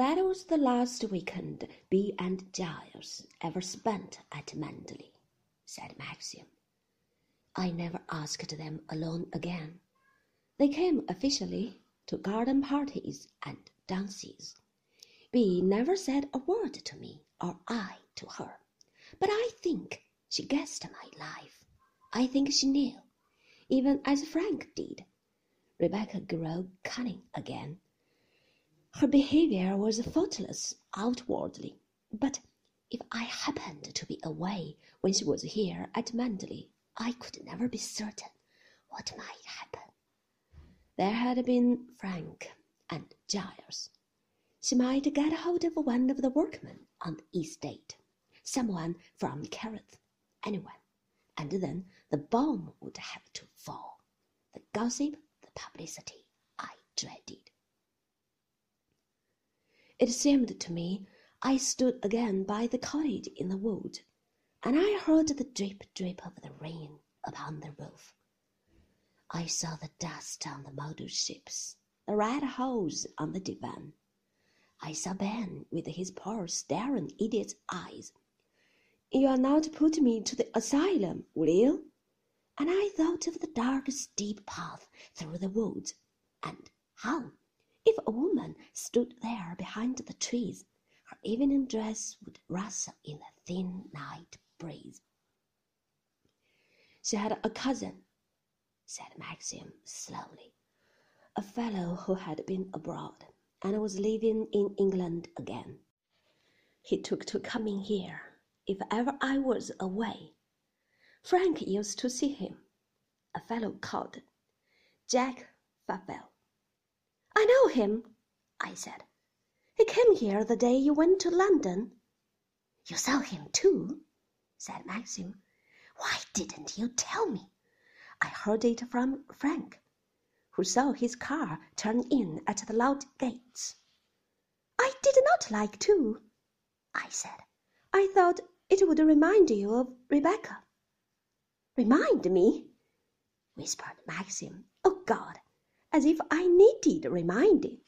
That was the last weekend Bee and Giles ever spent at Manderley, said Maxim. I never asked them alone again. They came officially to garden parties and dances. Bee never said a word to me or I to her, but I think she guessed my life. I think she knew, even as Frank did. Rebecca grew cunning again her behavior was faultless outwardly, but if I happened to be away when she was here at Manderley, I could never be certain what might happen. There had been Frank and Giles. She might get hold of one of the workmen on the estate, someone from Kerrith, anyone, and then the bomb would have to fall. The gossip, the publicity I dreaded. It seemed to me I stood again by the cottage in the wood, and I heard the drip drip of the rain upon the roof. I saw the dust on the model ships, the red holes on the divan. I saw Ben with his poor staring idiot's eyes. You'll not put me to the asylum, will you? And I thought of the dark steep path through the woods, and how if a woman stood there behind the trees, her evening dress would rustle in the thin night breeze. She had a cousin, said Maxim slowly, a fellow who had been abroad and was living in England again. He took to coming here if ever I was away. Frank used to see him, a fellow called Jack Favell. Him, I said. He came here the day you went to London. You saw him too, said Maxim. Why didn't you tell me? I heard it from Frank, who saw his car turn in at the lodge gates. I did not like to, I said. I thought it would remind you of Rebecca. Remind me? whispered Maxim. Oh God, as if I needed reminding.